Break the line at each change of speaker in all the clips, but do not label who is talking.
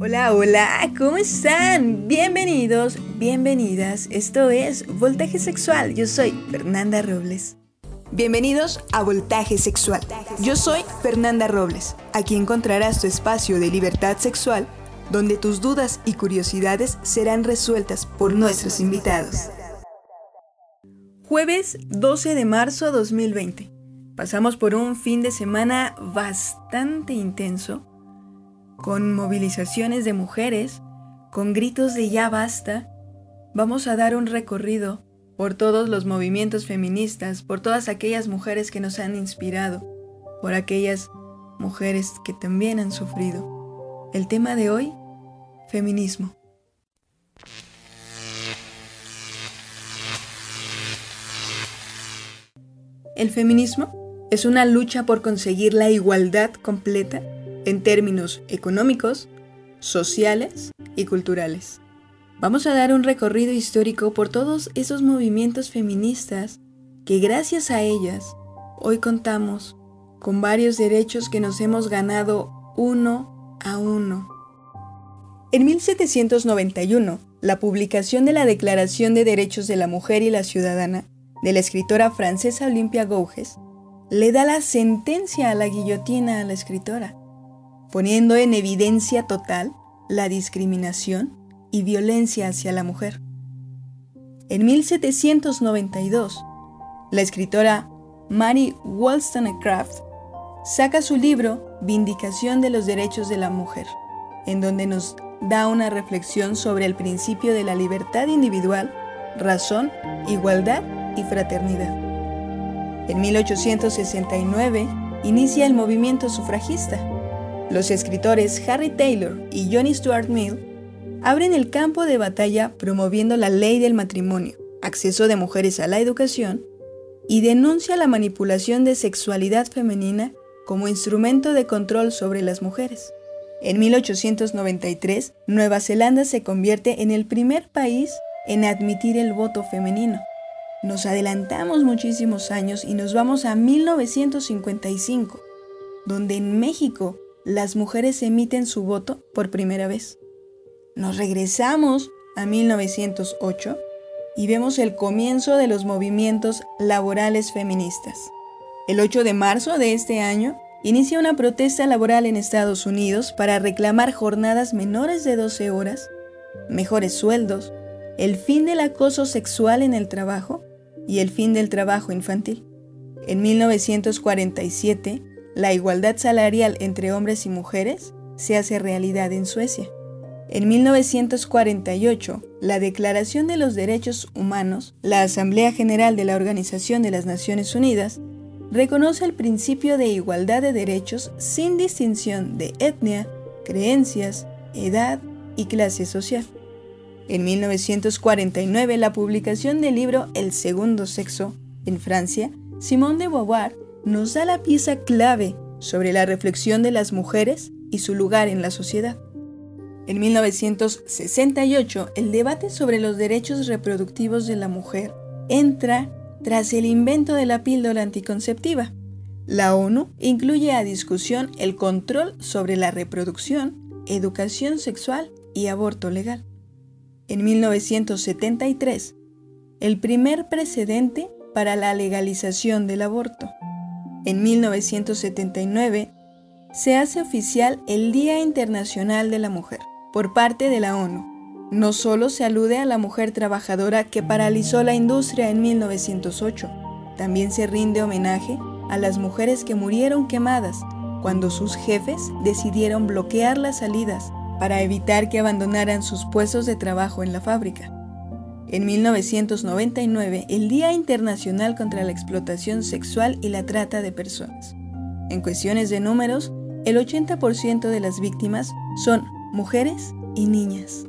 Hola, hola, ¿cómo están? Bienvenidos, bienvenidas. Esto es Voltaje Sexual. Yo soy Fernanda Robles. Bienvenidos a Voltaje Sexual. Yo soy Fernanda Robles. Aquí encontrarás tu espacio de libertad sexual donde tus dudas y curiosidades serán resueltas por nuestros invitados. Jueves 12 de marzo 2020. Pasamos por un fin de semana bastante intenso con movilizaciones de mujeres, con gritos de ya basta, vamos a dar un recorrido por todos los movimientos feministas, por todas aquellas mujeres que nos han inspirado, por aquellas mujeres que también han sufrido. El tema de hoy, feminismo. El feminismo es una lucha por conseguir la igualdad completa en términos económicos, sociales y culturales. Vamos a dar un recorrido histórico por todos esos movimientos feministas que gracias a ellas hoy contamos con varios derechos que nos hemos ganado uno a uno. En 1791, la publicación de la Declaración de Derechos de la Mujer y la Ciudadana de la escritora francesa Olympia Gouges le da la sentencia a la guillotina a la escritora poniendo en evidencia total la discriminación y violencia hacia la mujer. En 1792, la escritora Mary Wollstonecraft saca su libro Vindicación de los Derechos de la Mujer, en donde nos da una reflexión sobre el principio de la libertad individual, razón, igualdad y fraternidad. En 1869 inicia el movimiento sufragista, los escritores Harry Taylor y Johnny Stuart Mill abren el campo de batalla promoviendo la ley del matrimonio, acceso de mujeres a la educación y denuncia la manipulación de sexualidad femenina como instrumento de control sobre las mujeres. En 1893, Nueva Zelanda se convierte en el primer país en admitir el voto femenino. Nos adelantamos muchísimos años y nos vamos a 1955, donde en México las mujeres emiten su voto por primera vez. Nos regresamos a 1908 y vemos el comienzo de los movimientos laborales feministas. El 8 de marzo de este año inicia una protesta laboral en Estados Unidos para reclamar jornadas menores de 12 horas, mejores sueldos, el fin del acoso sexual en el trabajo y el fin del trabajo infantil. En 1947, la igualdad salarial entre hombres y mujeres se hace realidad en Suecia. En 1948, la Declaración de los Derechos Humanos, la Asamblea General de la Organización de las Naciones Unidas, reconoce el principio de igualdad de derechos sin distinción de etnia, creencias, edad y clase social. En 1949, la publicación del libro El Segundo Sexo, en Francia, Simone de Beauvoir nos da la pieza clave sobre la reflexión de las mujeres y su lugar en la sociedad. En 1968, el debate sobre los derechos reproductivos de la mujer entra tras el invento de la píldora anticonceptiva. La ONU incluye a discusión el control sobre la reproducción, educación sexual y aborto legal. En 1973, el primer precedente para la legalización del aborto. En 1979 se hace oficial el Día Internacional de la Mujer por parte de la ONU. No solo se alude a la mujer trabajadora que paralizó la industria en 1908, también se rinde homenaje a las mujeres que murieron quemadas cuando sus jefes decidieron bloquear las salidas para evitar que abandonaran sus puestos de trabajo en la fábrica. En 1999, el Día Internacional contra la Explotación Sexual y la Trata de Personas. En cuestiones de números, el 80% de las víctimas son mujeres y niñas.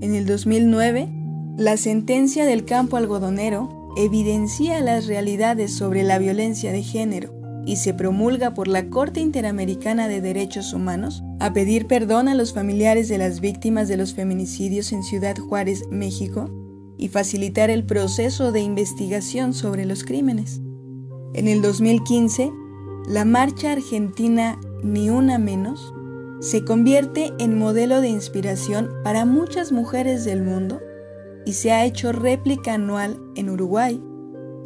En el 2009, la sentencia del campo algodonero evidencia las realidades sobre la violencia de género y se promulga por la Corte Interamericana de Derechos Humanos a pedir perdón a los familiares de las víctimas de los feminicidios en Ciudad Juárez, México, y facilitar el proceso de investigación sobre los crímenes. En el 2015, la Marcha Argentina Ni Una Menos se convierte en modelo de inspiración para muchas mujeres del mundo y se ha hecho réplica anual en Uruguay,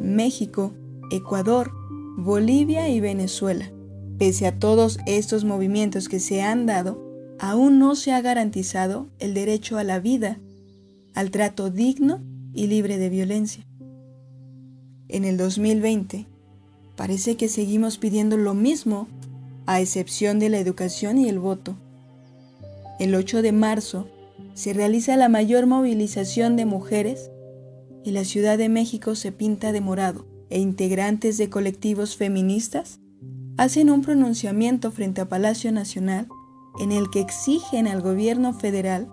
México, Ecuador, Bolivia y Venezuela. Pese a todos estos movimientos que se han dado, aún no se ha garantizado el derecho a la vida, al trato digno y libre de violencia. En el 2020, parece que seguimos pidiendo lo mismo, a excepción de la educación y el voto. El 8 de marzo se realiza la mayor movilización de mujeres y la Ciudad de México se pinta de morado e integrantes de colectivos feministas hacen un pronunciamiento frente a Palacio Nacional en el que exigen al gobierno federal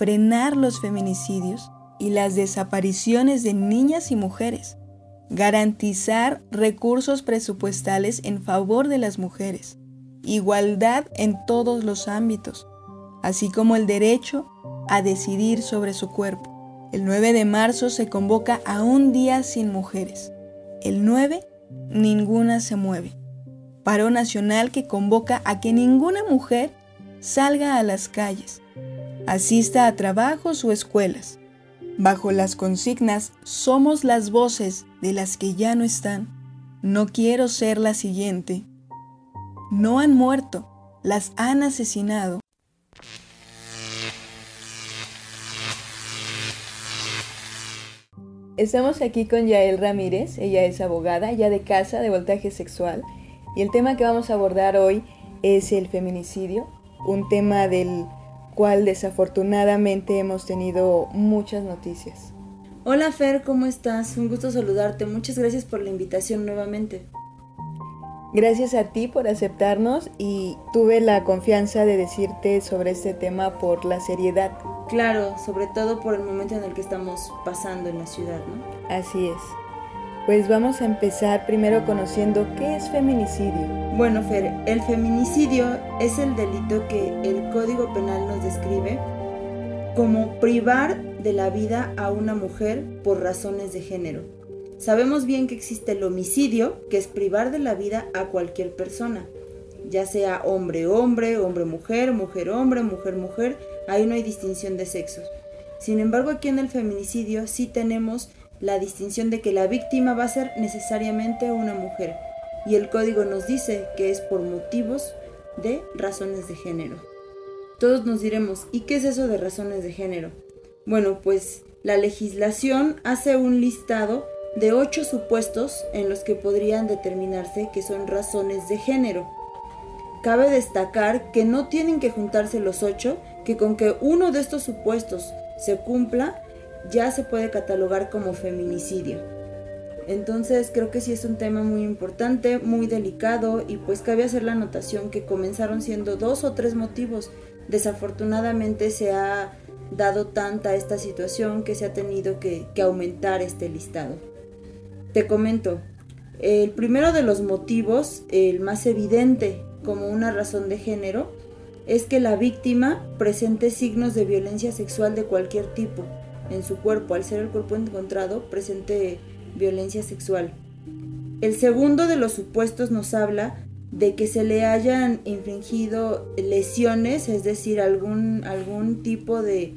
frenar los feminicidios y las desapariciones de niñas y mujeres, garantizar recursos presupuestales en favor de las mujeres, igualdad en todos los ámbitos, así como el derecho a decidir sobre su cuerpo. El 9 de marzo se convoca a un día sin mujeres. El 9, ninguna se mueve. Paro nacional que convoca a que ninguna mujer salga a las calles, asista a trabajos o escuelas, bajo las consignas Somos las voces de las que ya no están, no quiero ser la siguiente. No han muerto, las han asesinado. Estamos aquí con Yael Ramírez, ella es abogada ya de casa de voltaje sexual y el tema que vamos a abordar hoy es el feminicidio, un tema del cual desafortunadamente hemos tenido muchas noticias.
Hola Fer, ¿cómo estás? Un gusto saludarte. Muchas gracias por la invitación nuevamente.
Gracias a ti por aceptarnos y tuve la confianza de decirte sobre este tema por la seriedad.
Claro, sobre todo por el momento en el que estamos pasando en la ciudad, ¿no?
Así es. Pues vamos a empezar primero conociendo qué es feminicidio.
Bueno, Fer, el feminicidio es el delito que el Código Penal nos describe como privar de la vida a una mujer por razones de género. Sabemos bien que existe el homicidio, que es privar de la vida a cualquier persona, ya sea hombre-hombre, hombre-mujer, mujer-hombre, mujer-mujer, ahí no hay distinción de sexos. Sin embargo, aquí en el feminicidio sí tenemos la distinción de que la víctima va a ser necesariamente una mujer y el código nos dice que es por motivos de razones de género. Todos nos diremos, ¿y qué es eso de razones de género? Bueno, pues la legislación hace un listado de ocho supuestos en los que podrían determinarse que son razones de género. Cabe destacar que no tienen que juntarse los ocho, que con que uno de estos supuestos se cumpla, ya se puede catalogar como feminicidio. Entonces creo que sí es un tema muy importante, muy delicado y pues cabe hacer la anotación que comenzaron siendo dos o tres motivos. Desafortunadamente se ha dado tanta esta situación que se ha tenido que, que aumentar este listado. Te comento, el primero de los motivos, el más evidente como una razón de género, es que la víctima presente signos de violencia sexual de cualquier tipo en su cuerpo, al ser el cuerpo encontrado, presente violencia sexual. El segundo de los supuestos nos habla de que se le hayan infringido lesiones, es decir, algún, algún tipo de,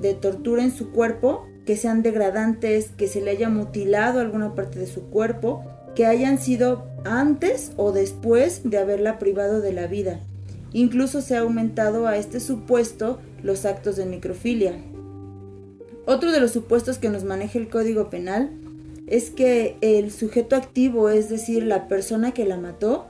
de tortura en su cuerpo, que sean degradantes, que se le haya mutilado alguna parte de su cuerpo, que hayan sido antes o después de haberla privado de la vida. Incluso se ha aumentado a este supuesto los actos de necrofilia, otro de los supuestos que nos maneja el Código Penal es que el sujeto activo, es decir, la persona que la mató,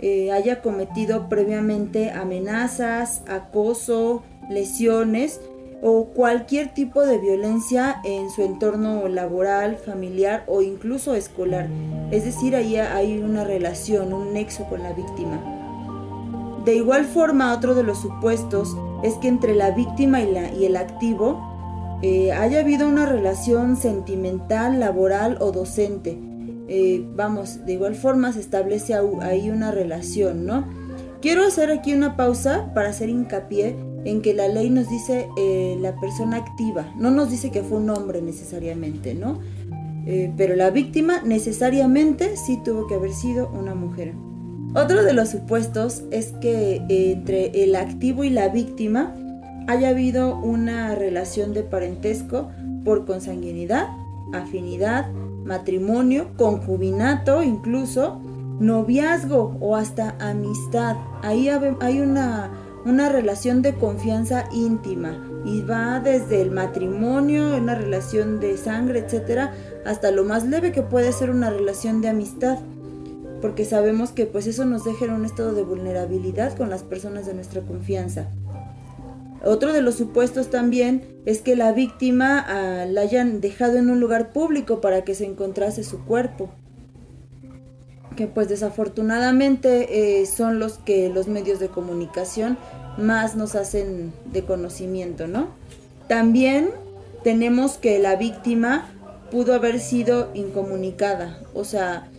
eh, haya cometido previamente amenazas, acoso, lesiones o cualquier tipo de violencia en su entorno laboral, familiar o incluso escolar. Es decir, ahí hay una relación, un nexo con la víctima. De igual forma, otro de los supuestos es que entre la víctima y, la, y el activo eh, haya habido una relación sentimental, laboral o docente. Eh, vamos, de igual forma se establece ahí una relación, ¿no? Quiero hacer aquí una pausa para hacer hincapié en que la ley nos dice eh, la persona activa, no nos dice que fue un hombre necesariamente, ¿no? pero la víctima necesariamente sí tuvo que haber sido una mujer. Otro de los supuestos es que entre el activo y la víctima haya habido una relación de parentesco por consanguinidad, afinidad, matrimonio, concubinato incluso, noviazgo o hasta amistad. Ahí hay una, una relación de confianza íntima y va desde el matrimonio, una relación de sangre, etcétera, hasta lo más leve que puede ser una relación de amistad porque sabemos que pues eso nos deja en un estado de vulnerabilidad con las personas de nuestra confianza. Otro de los supuestos también es que la víctima ah, la hayan dejado en un lugar público para que se encontrase su cuerpo. Que pues desafortunadamente eh, son los que los medios de comunicación más nos hacen de conocimiento, ¿no? También tenemos que la víctima pudo haber sido incomunicada, o sea,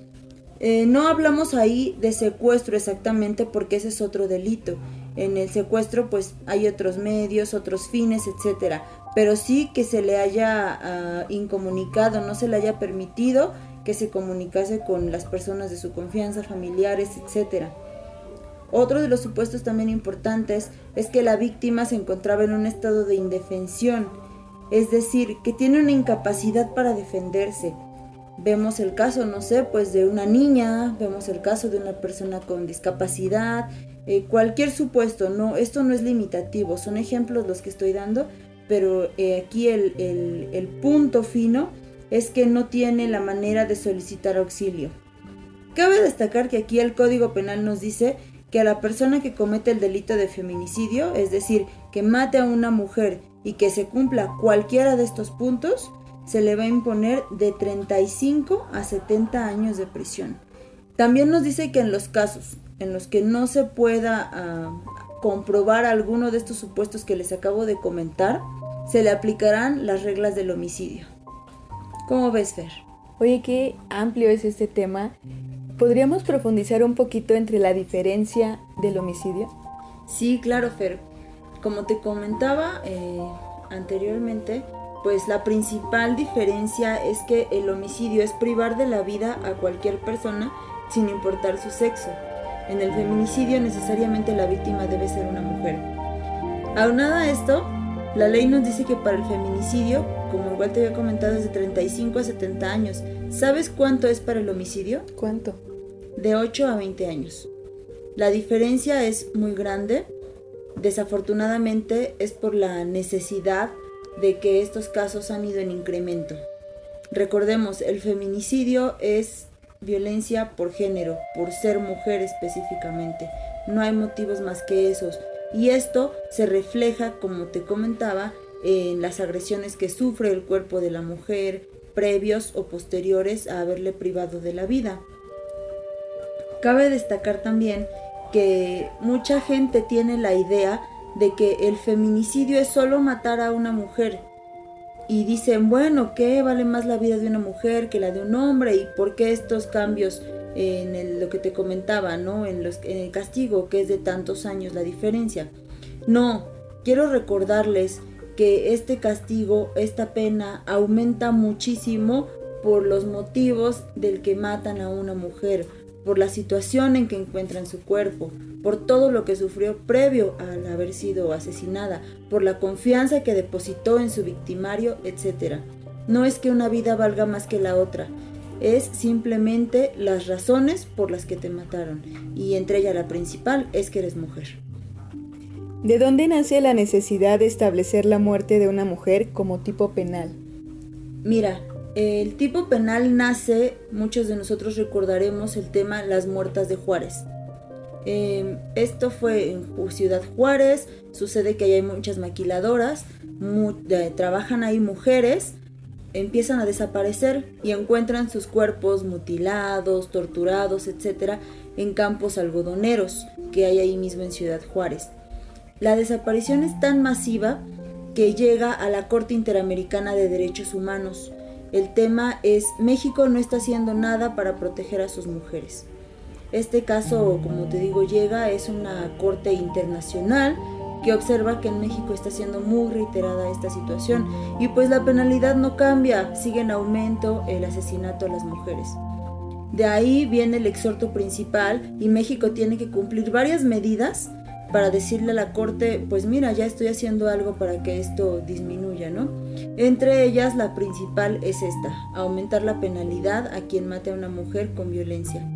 eh, no hablamos ahí de secuestro exactamente porque ese es otro delito. En el secuestro pues hay otros medios, otros fines, etcétera. Pero sí que se le haya ah, incomunicado, no se le haya permitido que se comunicase con las personas de su confianza, familiares, etcétera. Otro de los supuestos también importantes es que la víctima se encontraba en un estado de indefensión, es decir, que tiene una incapacidad para defenderse, Vemos el caso, no sé, pues de una niña, vemos el caso de una persona con discapacidad, eh, cualquier supuesto, no, esto no es limitativo, son ejemplos los que estoy dando, pero eh, aquí el, el punto fino es que no tiene la manera de solicitar auxilio. Cabe destacar que aquí el Código Penal nos dice que a la persona que comete el delito de feminicidio, es decir, que mate a una mujer y que se cumpla cualquiera de estos puntos, se le va a imponer de 35 a 70 años de prisión. También nos dice que en los casos en los que no se pueda ah, comprobar alguno de estos supuestos que les acabo de comentar, se le aplicarán las reglas del homicidio. ¿Cómo ves, Fer?
Oye, qué amplio es este tema. ¿Podríamos profundizar un poquito entre la diferencia del homicidio?
Sí, claro, Fer. Como te comentaba eh, anteriormente, pues la principal diferencia es que el homicidio es privar de la vida a cualquier persona sin importar su sexo. En el feminicidio necesariamente la víctima debe ser una mujer. Aunada a esto, la ley nos dice que para el feminicidio, como igual te había comentado, es de 35 a 70 años. ¿Sabes cuánto es para el homicidio?
¿Cuánto?
De 8 a 20 años. La diferencia es muy grande. Desafortunadamente es por la necesidad de que estos casos han ido en incremento. Recordemos, el feminicidio es violencia por género, por ser mujer específicamente. No hay motivos más que esos. Y esto se refleja, como te comentaba, en las agresiones que sufre el cuerpo de la mujer previos o posteriores a haberle privado de la vida. Cabe destacar también que mucha gente tiene la idea de que el feminicidio es solo matar a una mujer. Y dicen, bueno, ¿qué vale más la vida de una mujer que la de un hombre? ¿Y por qué estos cambios en lo que te comentaba, ¿no? En, los, en el castigo, que es de tantos años la diferencia. No, quiero recordarles que este castigo, esta pena, aumenta muchísimo por los motivos del que matan a una mujer, por la situación en que encuentran su cuerpo, por todo lo que sufrió previo al haber sido asesinada, por la confianza que depositó en su victimario, etc. No es que una vida valga más que la otra, es simplemente las razones por las que te mataron, y entre ellas la principal es que eres mujer.
¿De dónde nace la necesidad de establecer la muerte de una mujer como tipo penal?
Mira, el tipo penal nace, muchos de nosotros recordaremos el tema Las Muertas de Juárez. Em, esto fue en Ciudad Juárez, sucede que hay muchas maquiladoras, trabajan ahí mujeres, empiezan a desaparecer y encuentran sus cuerpos mutilados, torturados, etc., en campos algodoneros que hay ahí mismo en Ciudad Juárez. La desaparición es tan masiva que llega a la Corte Interamericana de Derechos Humanos el tema es México no está haciendo nada para proteger a sus mujeres. Este caso, como te digo, llega, es una corte internacional que observa que en México está siendo muy reiterada esta situación y pues la penalidad no cambia, sigue en aumento el asesinato a las mujeres. De ahí viene el exhorto principal y México tiene que cumplir varias medidas para decirle a la corte, pues mira, ya estoy haciendo algo para que esto disminuya, ¿no? Entre ellas la principal es esta, aumentar la penalidad a quien mate a una mujer con violencia.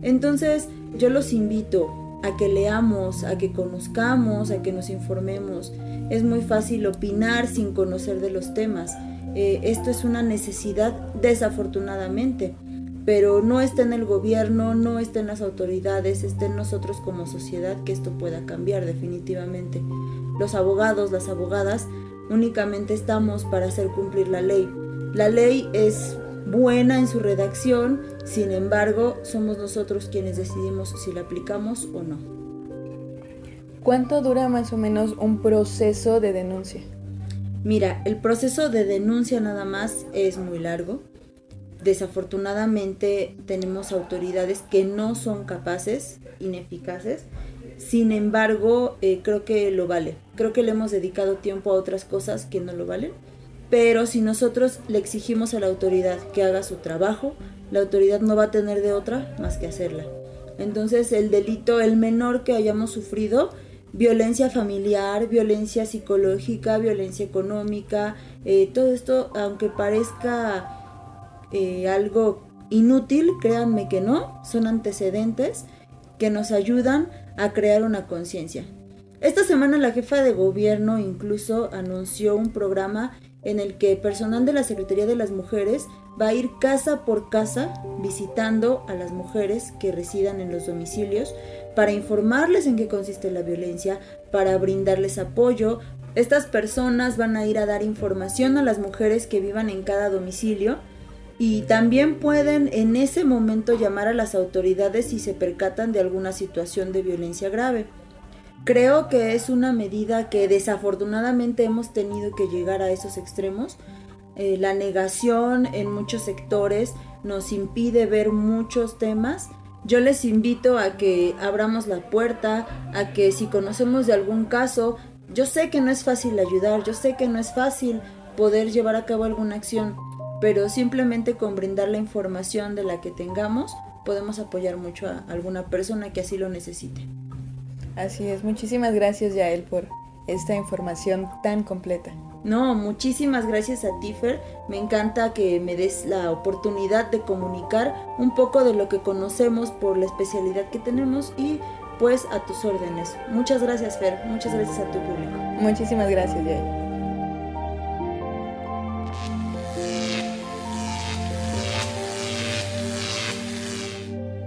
Entonces yo los invito a que leamos, a que conozcamos, a que nos informemos. Es muy fácil opinar sin conocer de los temas. Eh, esto es una necesidad desafortunadamente pero no está en el gobierno, no está en las autoridades, está en nosotros como sociedad que esto pueda cambiar definitivamente. Los abogados, las abogadas, únicamente estamos para hacer cumplir la ley. La ley es buena en su redacción, sin embargo, somos nosotros quienes decidimos si la aplicamos o no.
¿Cuánto dura más o menos un proceso de denuncia?
Mira, el proceso de denuncia nada más es muy largo desafortunadamente tenemos autoridades que no son capaces, ineficaces. Sin embargo, eh, creo que lo vale. Creo que le hemos dedicado tiempo a otras cosas que no lo valen. Pero si nosotros le exigimos a la autoridad que haga su trabajo, la autoridad no va a tener de otra más que hacerla. Entonces el delito, el menor que hayamos sufrido, violencia familiar, violencia psicológica, violencia económica, eh, todo esto, aunque parezca eh, algo inútil, créanme que no, son antecedentes que nos ayudan a crear una conciencia. Esta semana la jefa de gobierno incluso anunció un programa en el que personal de la Secretaría de las Mujeres va a ir casa por casa visitando a las mujeres que residan en los domicilios para informarles en qué consiste la violencia, para brindarles apoyo. Estas personas van a ir a dar información a las mujeres que vivan en cada domicilio y también pueden en ese momento llamar a las autoridades si se percatan de alguna situación de violencia grave. Creo que es una medida que desafortunadamente hemos tenido que llegar a esos extremos. Eh, la negación en muchos sectores nos impide ver muchos temas. Yo les invito a que abramos la puerta, a que si conocemos de algún caso, yo sé que no es fácil ayudar, yo sé que no es fácil poder llevar a cabo alguna acción, pero simplemente con brindar la información de la que tengamos podemos apoyar mucho a alguna persona que así lo necesite.
Así es, muchísimas gracias Yael por esta información tan completa.
No, muchísimas gracias a Tifer. Me encanta que me des la oportunidad de comunicar un poco de lo que conocemos por la especialidad que tenemos y pues a tus órdenes. Muchas gracias Fer, muchas gracias a tu público.
Muchísimas gracias Yael.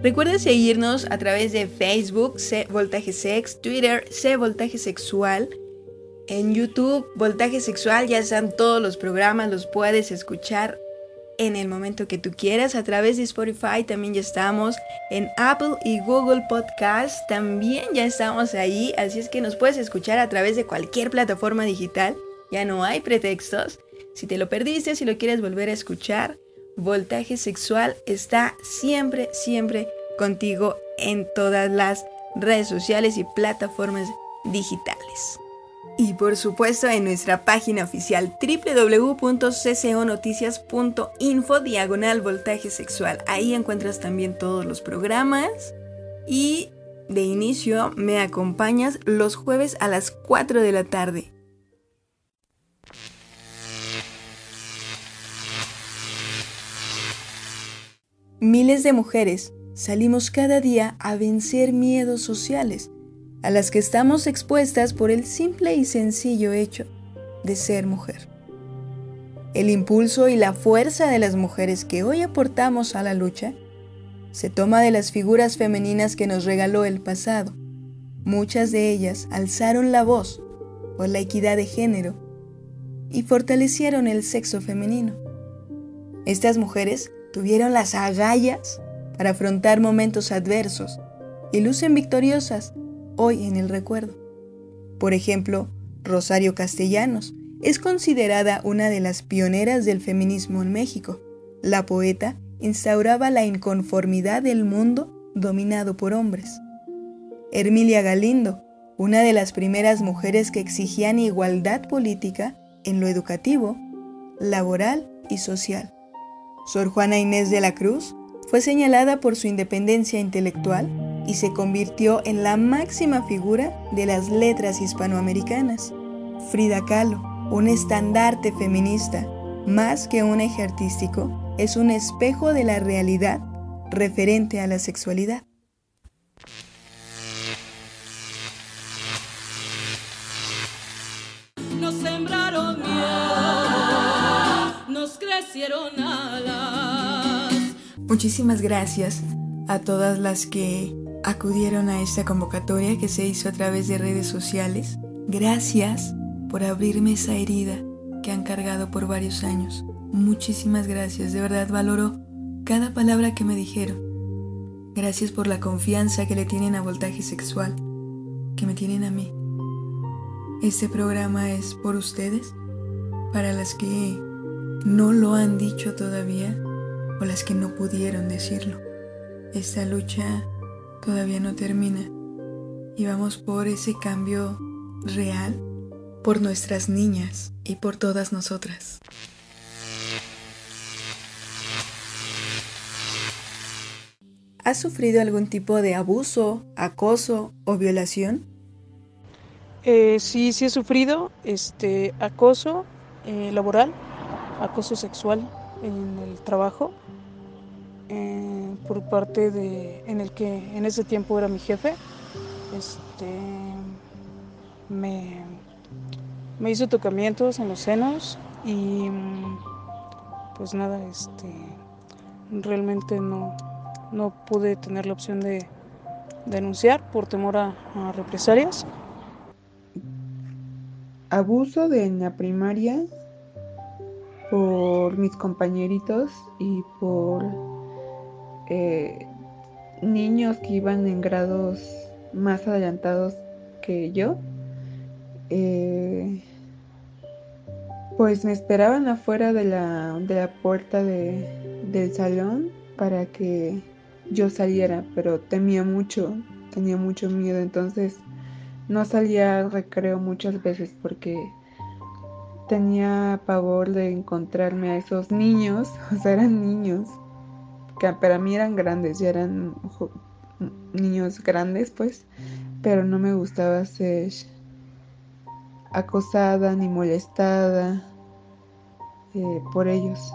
Recuerda seguirnos a través de Facebook, C Voltaje Sex, Twitter, C Voltaje Sexual. En YouTube, Voltaje Sexual, ya están todos los programas, los puedes escuchar en el momento que tú quieras. A través de Spotify también ya estamos. En Apple y Google Podcast también ya estamos ahí. Así es que nos puedes escuchar a través de cualquier plataforma digital. Ya no hay pretextos. Si te lo perdiste, si lo quieres volver a escuchar, Voltaje Sexual está siempre, siempre contigo en todas las redes sociales y plataformas digitales. Y por supuesto en nuestra página oficial www.cconoticias.info diagonal voltaje sexual. Ahí encuentras también todos los programas. Y de inicio me acompañas los jueves a las 4 de la tarde. Miles de mujeres salimos cada día a vencer miedos sociales a las que estamos expuestas por el simple y sencillo hecho de ser mujer. El impulso y la fuerza de las mujeres que hoy aportamos a la lucha se toma de las figuras femeninas que nos regaló el pasado. Muchas de ellas alzaron la voz por la equidad de género y fortalecieron el sexo femenino. Estas mujeres tuvieron las agallas para afrontar momentos adversos y lucen victoriosas hoy en el recuerdo. Por ejemplo, Rosario Castellanos es considerada una de las pioneras del feminismo en México. La poeta instauraba la inconformidad del mundo dominado por hombres. Hermilia Galindo, una de las primeras mujeres que exigían igualdad política en lo educativo, laboral y social. Sor Juana Inés de la Cruz Fue señalada por su independencia intelectual y se convirtió en la máxima figura de las letras hispanoamericanas. Frida Kahlo, un estandarte feminista, más que un eje artístico, es un espejo de la realidad referente a la sexualidad.
Nos sembraron nos crecieron alas.
Muchísimas gracias a todas las que acudieron a esta convocatoria que se hizo a través de redes sociales. Gracias por abrirme esa herida que han cargado por varios años. Muchísimas gracias, de verdad valoro cada palabra que me dijeron. Gracias por la confianza que le tienen a Voltaje Sexual, que me tienen a mí. Este programa es por ustedes, para las que no lo han dicho todavía o las que no pudieron decirlo. Esta lucha todavía no termina y vamos por ese cambio real por nuestras niñas y por todas nosotras. ¿Has sufrido algún tipo de abuso, acoso o violación?
Eh, sí, sí he sufrido este acoso eh, laboral, acoso sexual en el trabajo eh, por parte de en el que en ese tiempo era mi jefe este me, me hizo tocamientos en los senos y pues nada este realmente no no pude tener la opción de denunciar por temor a, a represalias.
Abuso de en la primaria por mis compañeritos y por eh, niños que iban en grados más adelantados que yo, eh, pues me esperaban afuera de la, de la puerta del salón para que yo saliera, pero temía mucho, tenía mucho miedo, entonces no salía al recreo muchas veces porque tenía pavor de encontrarme a esos niños, o sea, eran niños que para mí eran grandes, ya eran niños grandes, pues, pero no me gustaba ser acosada ni molestada eh, por ellos.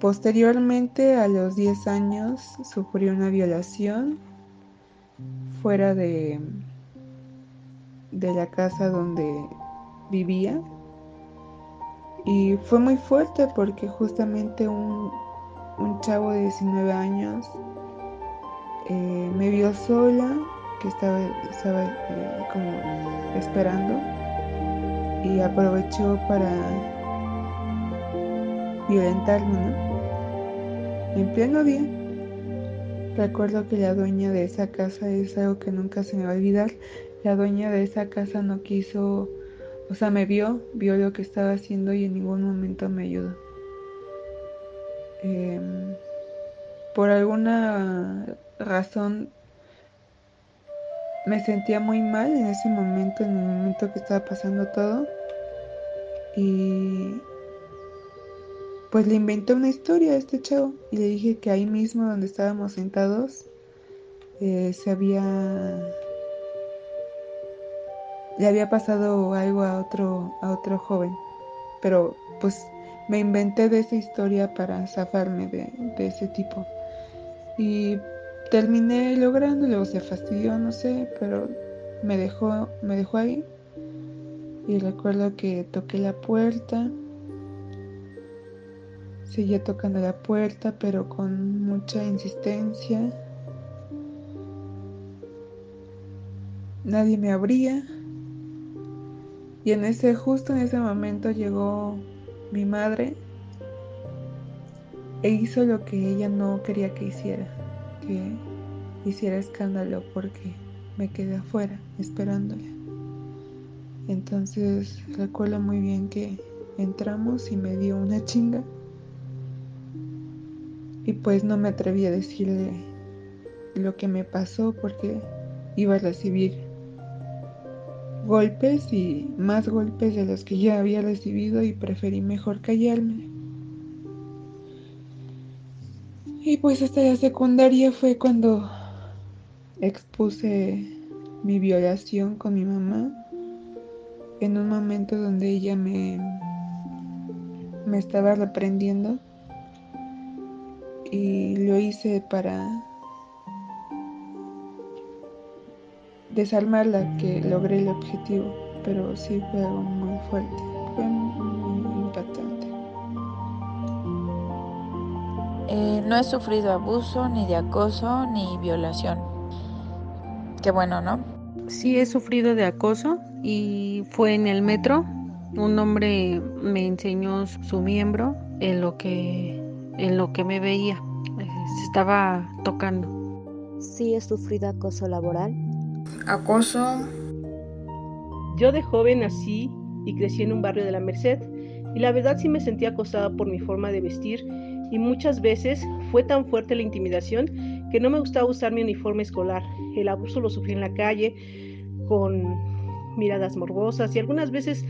Posteriormente, a los 10 años, sufrí una violación fuera de, de la casa donde vivía. Y fue muy fuerte porque justamente un, un chavo de 19 años eh, me vio sola, que estaba, estaba eh, como esperando, y aprovechó para violentarme, ¿no? En pleno día. Recuerdo que la dueña de esa casa es algo que nunca se me va a olvidar. La dueña de esa casa no quiso, o sea, me vio, vio lo que estaba haciendo y en ningún momento me ayudó. Em, por alguna razón me sentía muy mal en ese momento, en el momento que estaba pasando todo. Y pues le inventé una historia a este chavo y le dije que ahí mismo donde estábamos sentados eh, se había le había pasado algo a otro a otro joven pero pues me inventé de esa historia para zafarme de, ese tipo. Y terminé lográndolo, se fastidió, no sé, pero me dejó, me dejó ahí. Y recuerdo que toqué la puerta. Seguía tocando la puerta, pero con mucha insistencia. Nadie me abría. Y en ese, justo en ese momento llegó mi madre e hizo lo que ella no quería que hiciera, que hiciera escándalo porque me quedé afuera esperándola. Entonces recuerdo muy bien que entramos y me dio una chinga. Y pues no me atreví a decirle lo que me pasó porque iba a recibir golpes y más golpes de los que ya había recibido y preferí mejor callarme. Y pues hasta la secundaria fue cuando expuse mi violación con mi mamá en un momento donde ella me, me estaba reprendiendo y lo hice para desarmarla que logré el objetivo, pero sí fue algo muy fuerte, fue muy impactante.
Eh, no he sufrido abuso, ni de acoso, ni violación. Qué bueno, ¿no?
Sí he sufrido de acoso y fue en el metro. Un hombre me enseñó su miembro en lo que, en lo que me veía. Eh, se estaba tocando.
Sí he sufrido acoso laboral.
Acoso.
Yo de joven nací y crecí en un barrio de la Merced y la verdad sí me sentía acosada por mi forma de vestir y muchas veces fue tan fuerte la intimidación que no me gustaba usar mi uniforme escolar. El abuso lo sufrí en la calle con miradas morbosas y algunas veces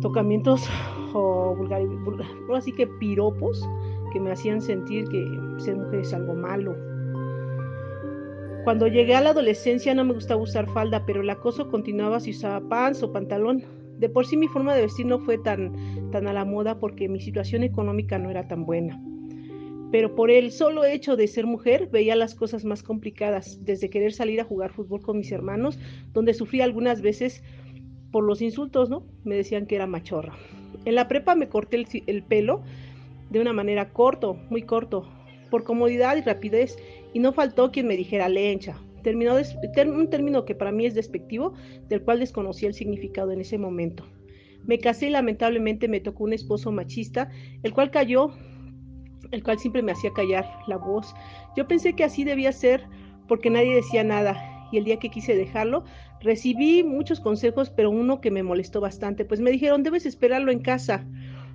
tocamientos o vulgar, así que piropos que me hacían sentir que ser mujer es algo malo. Cuando llegué a la adolescencia no me gustaba usar falda, pero el acoso continuaba si usaba pants o pantalón. De por sí mi forma de vestir no fue tan, tan a la moda porque mi situación económica no era tan buena. Pero por el solo hecho de ser mujer veía las cosas más complicadas, desde querer salir a jugar fútbol con mis hermanos, donde sufrí algunas veces por los insultos, ¿no? Me decían que era machorra. En la prepa me corté el, el pelo de una manera corto, muy corto, por comodidad y rapidez, y no faltó quien me dijera lencha, terminó un término que para mí es despectivo, del cual desconocía el significado en ese momento. Me casé y lamentablemente me tocó un esposo machista, el cual cayó, el cual siempre me hacía callar la voz. Yo pensé que así debía ser porque nadie decía nada y el día que quise dejarlo recibí muchos consejos, pero uno que me molestó bastante, pues me dijeron debes esperarlo en casa.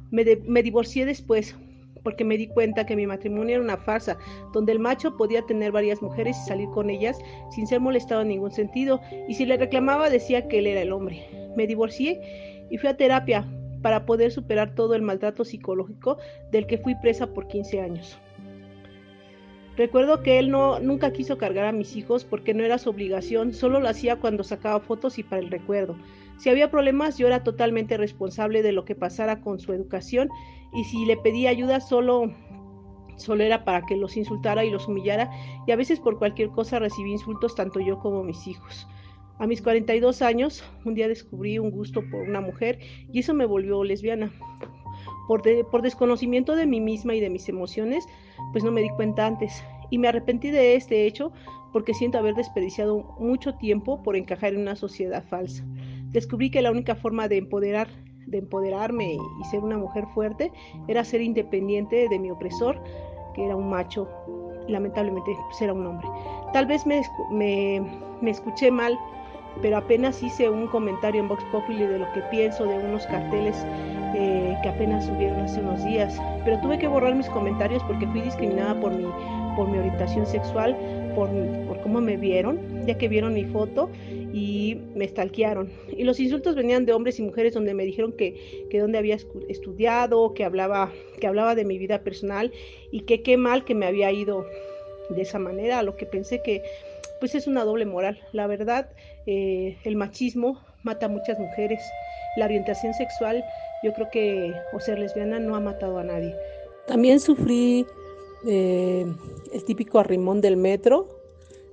Me, me divorcié después, porque me di cuenta que mi matrimonio era una farsa, donde el macho podía tener varias mujeres y salir con ellas sin ser molestado en ningún sentido, y si le reclamaba decía que él era el hombre. Me divorcié y fui a terapia para poder superar todo el maltrato psicológico del que fui presa por 15 años. Recuerdo que él no, nunca quiso cargar a mis hijos porque no era su obligación, solo lo hacía cuando sacaba fotos y para el recuerdo. Si había problemas, yo era totalmente responsable de lo que pasara con su educación y si le pedía ayuda solo solo era para que los insultara y los humillara y a veces por cualquier cosa recibí insultos tanto yo como mis hijos. A mis 42 años, un día descubrí un gusto por una mujer y eso me volvió lesbiana. Por, por desconocimiento de mí misma y de mis emociones, pues no me di cuenta antes. Y me arrepentí de este hecho porque siento haber desperdiciado mucho tiempo por encajar en una sociedad falsa. Descubrí que la única forma de empoderar de empoderarme y ser una mujer fuerte era ser independiente de mi opresor, que era un macho, lamentablemente pues era un hombre. Tal vez me, escuché mal, pero apenas hice un comentario en Vox Populi de lo que pienso de unos carteles eh, que apenas subieron hace unos días. Pero tuve que borrar mis comentarios porque fui discriminada por mi, por mi orientación sexual, por, por cómo me vieron, ya que vieron mi foto y me stalkearon. Y los insultos venían de hombres y mujeres donde me dijeron que, que donde había estudiado, que hablaba, que hablaba de mi vida personal y que qué mal que me había ido de esa manera, a lo que pensé que pues es una doble moral. La verdad, eh, el machismo mata a muchas mujeres. La orientación sexual, yo creo que, o ser lesbiana, no ha matado a nadie.
También sufrí eh, el típico arrimón del metro,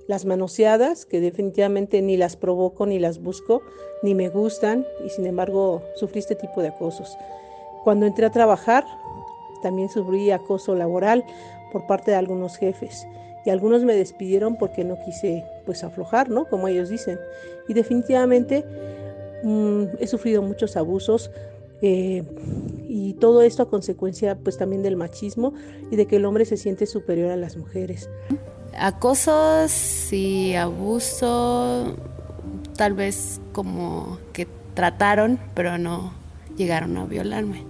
las manoseadas, que definitivamente ni las provoco, ni las busco, ni me gustan, y sin embargo sufrí este tipo de acosos. Cuando entré a trabajar, también sufrí acoso laboral por parte de algunos jefes y algunos me despidieron porque no quise pues aflojar, ¿no? Como ellos dicen. Y definitivamente mmm, he sufrido muchos abusos eh, y todo esto a consecuencia pues también del machismo y de que el hombre se siente superior a las mujeres.
Acosos y abuso tal vez como que trataron pero no llegaron a violarme.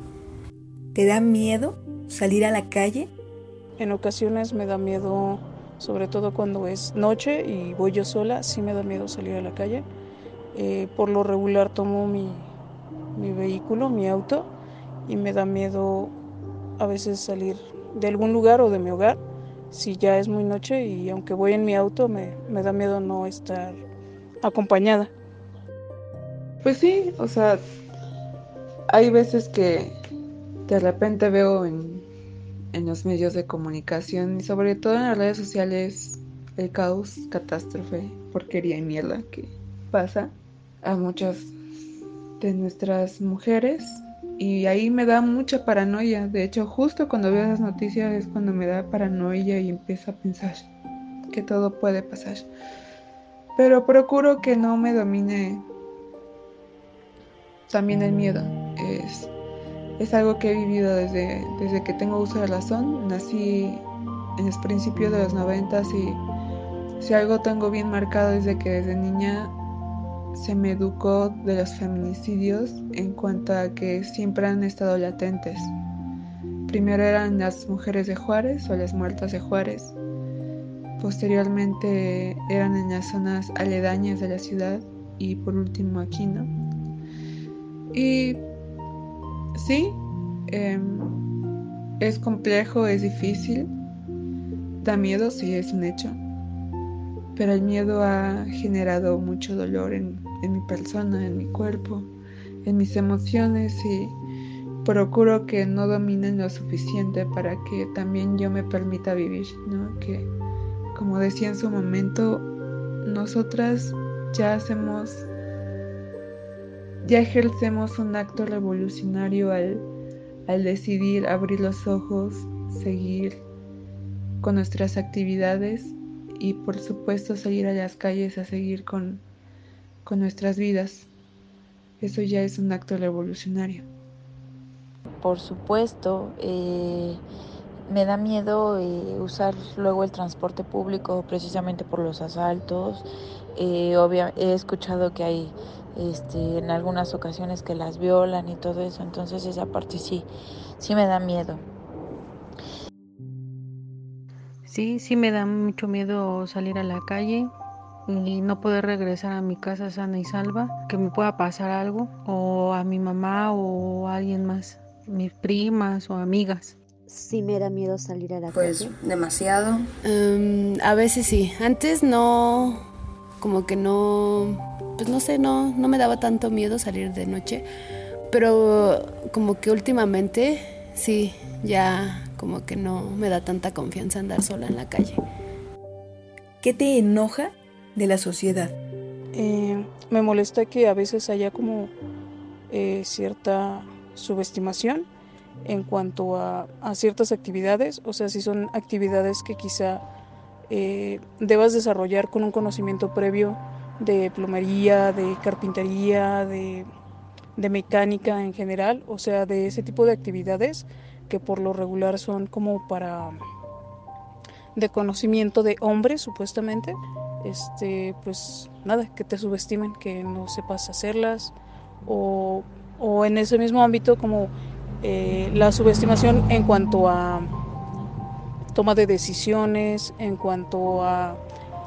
¿Te da miedo salir a la calle?
En ocasiones me da miedo sobre todo cuando es noche y voy yo sola, sí me da miedo salir a la calle. Eh, por lo regular tomo mi, mi vehículo, mi auto, y me da miedo a veces salir de algún lugar o de mi hogar. si ya es muy noche y aunque voy en mi auto me, me da miedo no estar acompañada.
Pues sí, o sea, hay veces que de repente veo en, en los medios de comunicación y sobre todo en las redes sociales el caos, catástrofe, porquería y mierda que pasa a muchas de nuestras mujeres y ahí me da mucha paranoia. De hecho, justo cuando veo esas noticias es cuando me da paranoia y empiezo a pensar que todo puede pasar. Pero procuro que no me domine también el miedo. Es, es algo que he vivido desde, desde que tengo uso de razón. Nací en los principios de los noventas y si algo tengo bien marcado desde que desde niña se me educó de los feminicidios en cuanto a que siempre han estado latentes. Primero eran las mujeres de Juárez o las muertas de Juárez. Posteriormente eran en las zonas aledañas de la ciudad y por último aquí, ¿no? Y sí, em, es complejo, es difícil, da miedo, sí, es un hecho pero el miedo ha generado mucho dolor en, mi persona, en mi cuerpo, en mis emociones y procuro que no dominen lo suficiente para que también yo me permita vivir, ¿no? Que como decía en su momento, nosotras ya hacemos, ya ejercemos un acto revolucionario al, al decidir abrir los ojos, seguir con nuestras actividades y por supuesto salir a las calles a seguir con, con nuestras vidas. Eso ya es un acto revolucionario.
Por supuesto, eh, me da miedo eh, usar luego el transporte público precisamente por los asaltos. Eh, he escuchado que hay este, en algunas ocasiones que las violan y todo eso, entonces esa parte sí, sí me da miedo.
Sí, sí me da mucho miedo salir a la calle y no poder regresar a mi casa sana y salva, que me pueda pasar algo, o a mi mamá o a alguien más, mis primas o amigas.
Sí me da miedo salir a la
pues,
calle.
Pues demasiado.
Em, a veces sí. Antes no, como que no, pues no sé, no, no me daba tanto miedo salir de noche, pero como que últimamente sí, ya como que no me da tanta confianza andar sola en la calle.
¿Qué te enoja de la sociedad?
Eh, me molesta que a veces haya como eh, cierta subestimación en cuanto a, ciertas actividades, o sea, si son actividades que quizá eh, debas desarrollar con un conocimiento previo de plomería, de carpintería, de, de mecánica en general, o sea, de ese tipo de actividades que por lo regular son como para de conocimiento de hombres supuestamente este pues nada que te subestimen que no sepas hacerlas o, o en ese mismo ámbito como eh, la subestimación en cuanto a toma de decisiones en cuanto a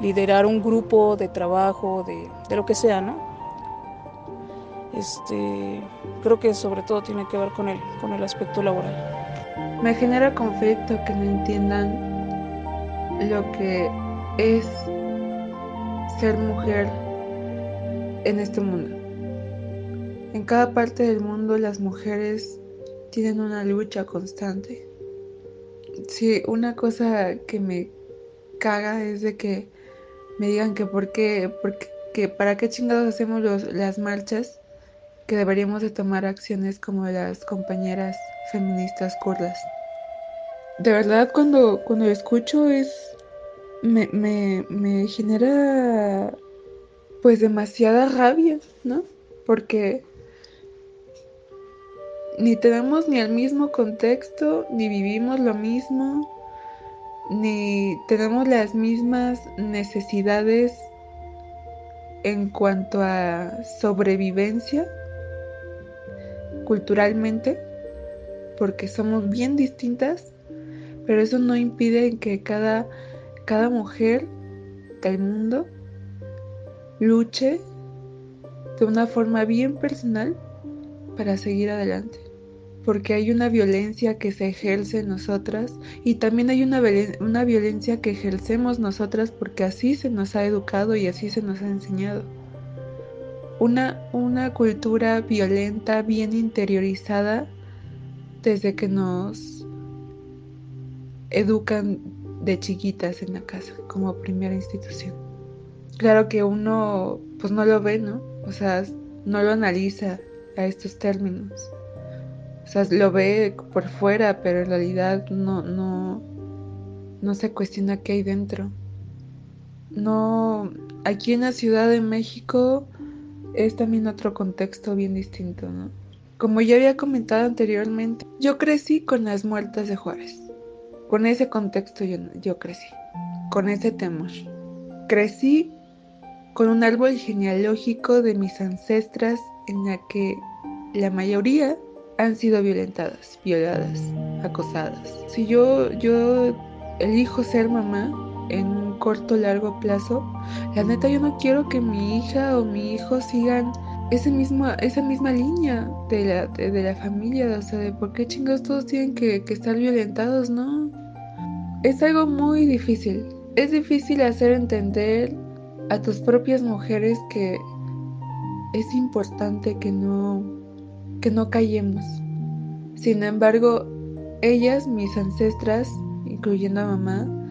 liderar un grupo de trabajo de, de lo que sea no este, creo que sobre todo tiene que ver con el, con el aspecto laboral.
Me genera conflicto que no entiendan lo que es ser mujer en este mundo. En cada parte del mundo las mujeres tienen una lucha constante. Sí, una cosa que me caga es de que me digan que por qué, porque, para qué chingados hacemos las marchas que deberíamos de tomar acciones como las compañeras feministas kurdas. De verdad cuando, cuando escucho es me, me, me genera pues demasiada rabia, ¿no? Porque ni tenemos ni el mismo contexto, ni vivimos lo mismo, ni tenemos las mismas necesidades en cuanto a sobrevivencia culturalmente, porque somos bien distintas, pero eso no impide que cada, cada mujer del mundo luche de una forma bien personal para seguir adelante. porque hay una violencia que se ejerce en nosotras y también hay una, una violencia que ejercemos nosotras porque así se nos ha educado y así se nos ha enseñado. Una, una cultura violenta, bien interiorizada, desde que nos educan de chiquitas en la casa como primera institución. Claro que uno pues no lo ve, ¿no? O sea, no lo analiza a estos términos. O sea, lo ve por fuera, pero en realidad no, no, no se cuestiona qué hay dentro. No, aquí en la Ciudad de México es también otro contexto bien distinto, ¿no? Como ya había comentado anteriormente, yo crecí con las muertas de Juárez. Con ese contexto yo, yo crecí, con ese temor. Crecí con un árbol genealógico de mis ancestras en la que la mayoría han sido violentadas, violadas, acosadas. Si yo, yo elijo ser mamá en corto largo plazo, la neta yo no quiero que mi hija o mi hijo sigan ese mismo, esa misma línea de la, de, la familia, o sea, de por qué chingados todos tienen que, que estar violentados, ¿no? Es algo muy difícil. Es difícil hacer entender a tus propias mujeres que es importante que no que no callemos. Sin embargo, ellas, mis ancestras, incluyendo a mamá,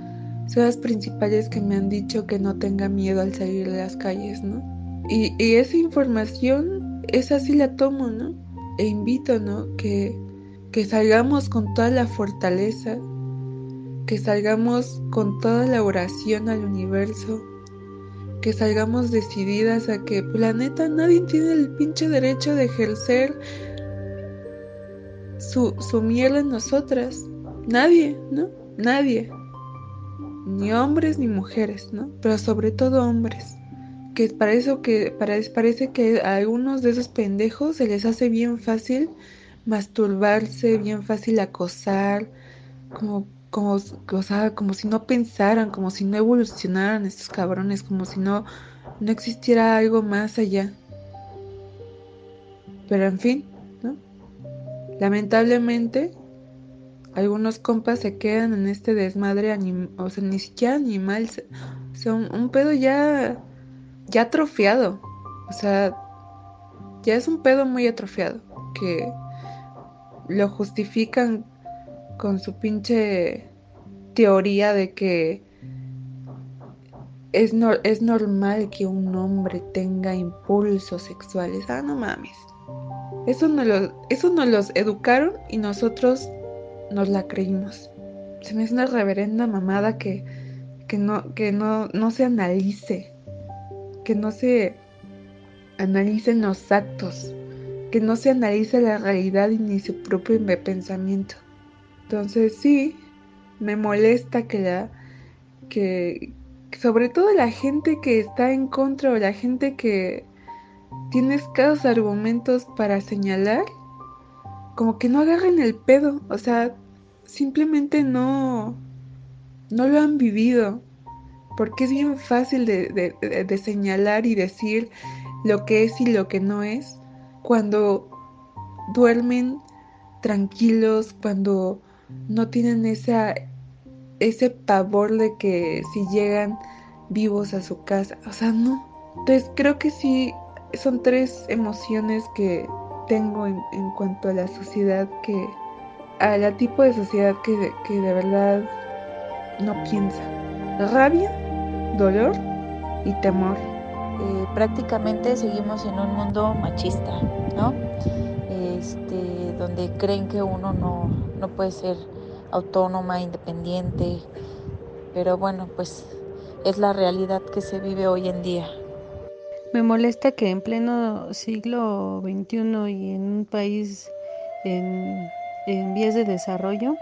son las principales que me han dicho que no tenga miedo al salir de las calles, ¿no? Y, y esa información, esa sí la tomo, ¿no? E invito, ¿no? Que, que salgamos con toda la fortaleza, que salgamos con toda la oración al universo, que salgamos decididas a que, planeta pues, nadie tiene el pinche derecho de ejercer su, su miel en nosotras. Nadie, ¿no? Nadie. Ni hombres ni mujeres, ¿no? Pero sobre todo hombres. Que para eso que parece que a algunos de esos pendejos se les hace bien fácil masturbarse, bien fácil acosar, como como, como si no pensaran, como si no evolucionaran estos cabrones, como si no, no existiera algo más allá. Pero en fin, ¿no? Lamentablemente, algunos compas se quedan en este desmadre, o sea, ni siquiera animal, o sea, un, pedo ya, ya atrofiado, o sea, ya es un pedo muy atrofiado, que lo justifican con su pinche teoría de que es, es normal que un hombre tenga impulsos sexuales. Ah, no mames. Eso nos, lo, eso nos los educaron y nosotros nos la creímos. Se me hace una reverenda mamada que, que, no, que no, no se analice. Que no se analicen los actos. Que no se analice la realidad ni su propio pensamiento. Entonces sí, me molesta que la que sobre todo la gente que está en contra o la gente que tiene escasos argumentos para señalar, como que no agarren el pedo, o sea, simplemente no no lo han vivido, porque es bien fácil de, de señalar y decir lo que es y lo que no es cuando duermen tranquilos, cuando no tienen esa, ese pavor de que si llegan vivos a su casa, o sea, no. Entonces creo que sí, son tres emociones que tengo en, cuanto a la sociedad que, a la tipo de sociedad que, que de verdad no piensa. Rabia, dolor y temor.
Eh, prácticamente seguimos en un mundo machista, ¿no? Este, donde creen que uno no, no puede ser autónoma, independiente, pero bueno, pues es la realidad que se vive hoy en día.
Me molesta que en pleno siglo XXI y en un país en, en vías de desarrollo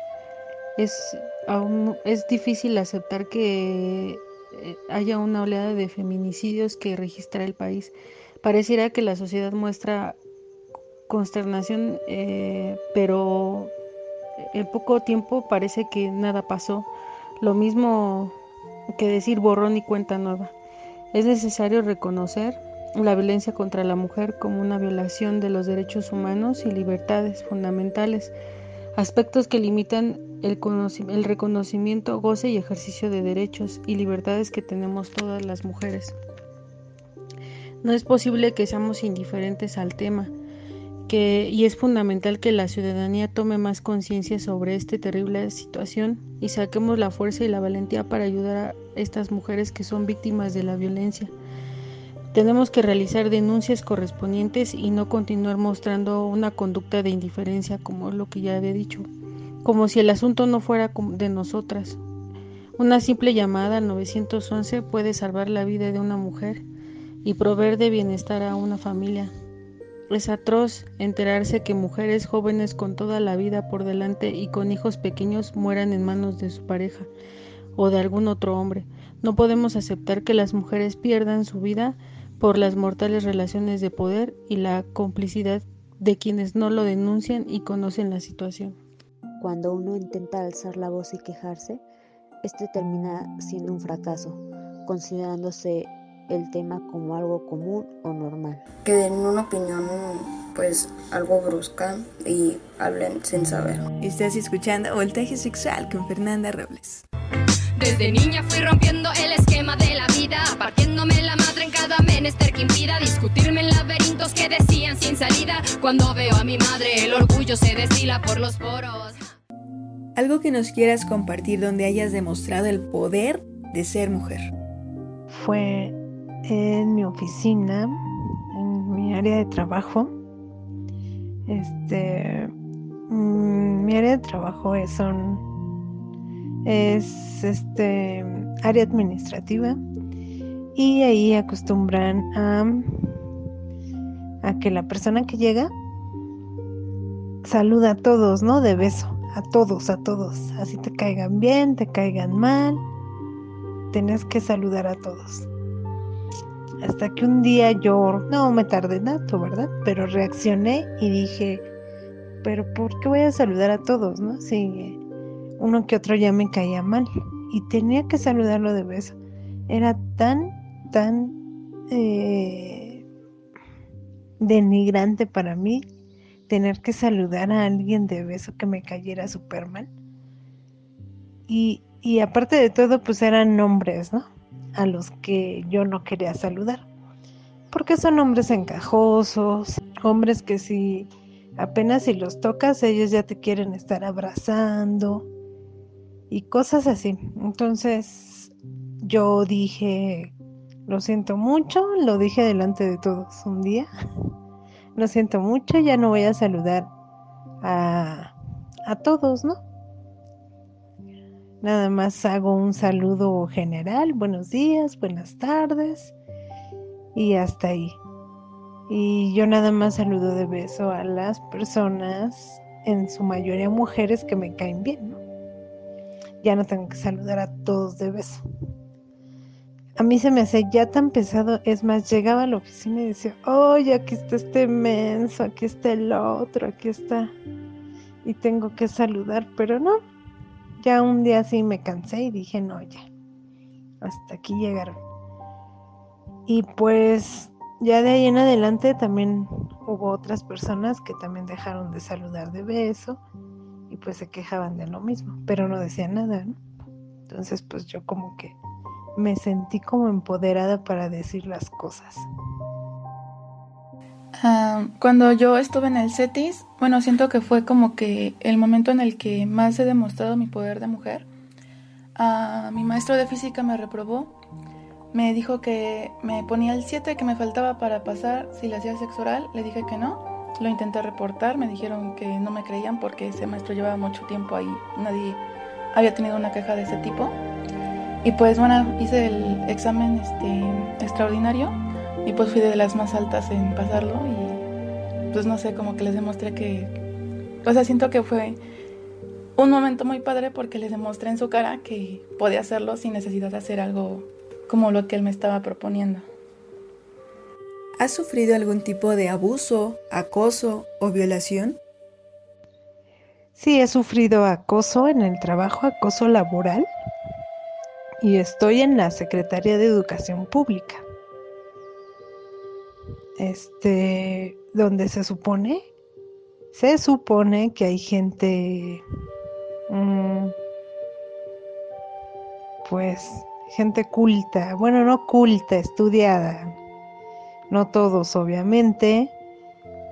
es, aún, es difícil aceptar que eh, haya una oleada de feminicidios que registra el país. Pareciera que la sociedad muestra consternación, eh, pero en poco tiempo parece que nada pasó. Lo mismo que decir borrón y cuenta nueva. Es necesario reconocer la violencia contra la mujer como una violación de los derechos humanos y libertades fundamentales, aspectos que limitan el, reconocimiento, goce y ejercicio de derechos y libertades que tenemos todas las mujeres. No es posible que seamos indiferentes al tema, y es fundamental que la ciudadanía tome más conciencia sobre esta terrible situación y saquemos la fuerza y la valentía para ayudar a estas mujeres que son víctimas de la violencia. Tenemos que realizar denuncias correspondientes y no continuar mostrando una conducta de indiferencia como lo que ya había dicho, como si el asunto no fuera de nosotras. Una simple llamada al 911 puede salvar la vida de una mujer y proveer de bienestar a una familia. Es atroz enterarse que mujeres jóvenes con toda la vida por delante y con hijos pequeños mueran en manos de su pareja o de algún otro hombre. No podemos aceptar que las mujeres pierdan su vida por las mortales relaciones de poder y la complicidad de quienes no lo denuncian y conocen la situación.
Cuando uno intenta alzar la voz y quejarse, este termina siendo un fracaso, considerándose el tema como algo común o normal.
Que den una opinión pues algo brusca y hablen sin saber.
Estás escuchando Voltaje Sexual con Fernanda Robles.
Desde niña fui rompiendo el esquema de la vida, partiéndome la madre en cada menester que impida discutirme en laberintos que decían sin salida. Cuando veo a mi madre, el orgullo se destila por los poros.
Algo que nos quieras compartir donde hayas demostrado el poder de ser mujer.
Fue en mi oficina, en mi área de trabajo. Este, mm, mi área de trabajo es, son es este área administrativa y ahí acostumbran a, a que la persona que llega saluda a todos, ¿no? De beso, a todos, a todos, así te caigan bien, te caigan mal, tenés que saludar a todos. Hasta que un día yo, no me tardé tanto, ¿verdad? Pero reaccioné y dije, pero ¿por qué voy a saludar a todos, no? Sí, uno que otro ya me caía mal y tenía que saludarlo de beso. Era tan, tan eh, denigrante para mí tener que saludar a alguien de beso que me cayera súper mal. Y, y aparte de todo, pues eran nombres, ¿no? A los que yo no quería saludar. Porque son hombres encajosos, hombres que si apenas si los tocas, ellos ya te quieren estar abrazando y cosas así. Entonces yo dije, lo siento mucho, lo dije delante de todos un día, lo siento mucho, ya no voy a saludar a, a todos, ¿no? Nada más hago un saludo general, buenos días, buenas tardes y hasta ahí. Y yo nada más saludo de beso a las personas, en su mayoría mujeres que me caen bien, ¿no? Ya no tengo que saludar a todos de beso. A mí se me hace ya tan pesado, es más, llegaba a la oficina y decía, oye, aquí está este menso, aquí está el otro, aquí está. Y tengo que saludar, pero no. Ya un día sí me cansé y dije, no, ya. Hasta aquí llegaron. Y pues ya de ahí en adelante también hubo otras personas que también dejaron de saludar de beso y pues se quejaban de lo mismo, pero no decían nada. Entonces pues yo como que me sentí como empoderada para decir las cosas.
Ah, cuando yo estuve en el CETIS, bueno, siento que fue como que el momento en el que más he demostrado mi poder de mujer. Uh, mi maestro de física me reprobó, me dijo que me ponía el 7 que me faltaba para pasar si le hacía sexo oral, le dije que no lo intenté reportar, me dijeron que no me creían porque ese maestro llevaba mucho tiempo ahí, nadie había tenido una queja de ese tipo. Y pues bueno, hice el examen este, extraordinario y pues fui de las más altas en pasarlo y pues no sé, como que les demostré que, o sea, siento que fue un momento muy padre porque les demostré en su cara que podía hacerlo sin necesidad de hacer algo como lo que él me estaba proponiendo.
¿Has sufrido algún tipo de abuso, acoso o violación?
Sí, he sufrido acoso en el trabajo, acoso laboral, y estoy en la Secretaría de Educación Pública. este, donde se supone, se supone que hay gente, mm, pues, gente culta, bueno, no culta, estudiada, no todos obviamente,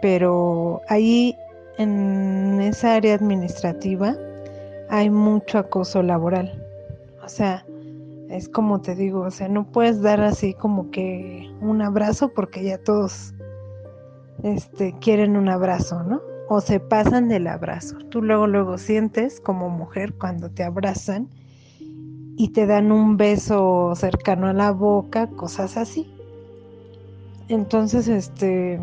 pero ahí en esa área administrativa hay mucho acoso laboral. O sea, es como te digo, o sea, no puedes dar así como que un abrazo porque ya todos este quieren un abrazo, ¿no? O se pasan del abrazo. Tú luego luego sientes como mujer cuando te abrazan y te dan un beso cercano a la boca, cosas así. Entonces, este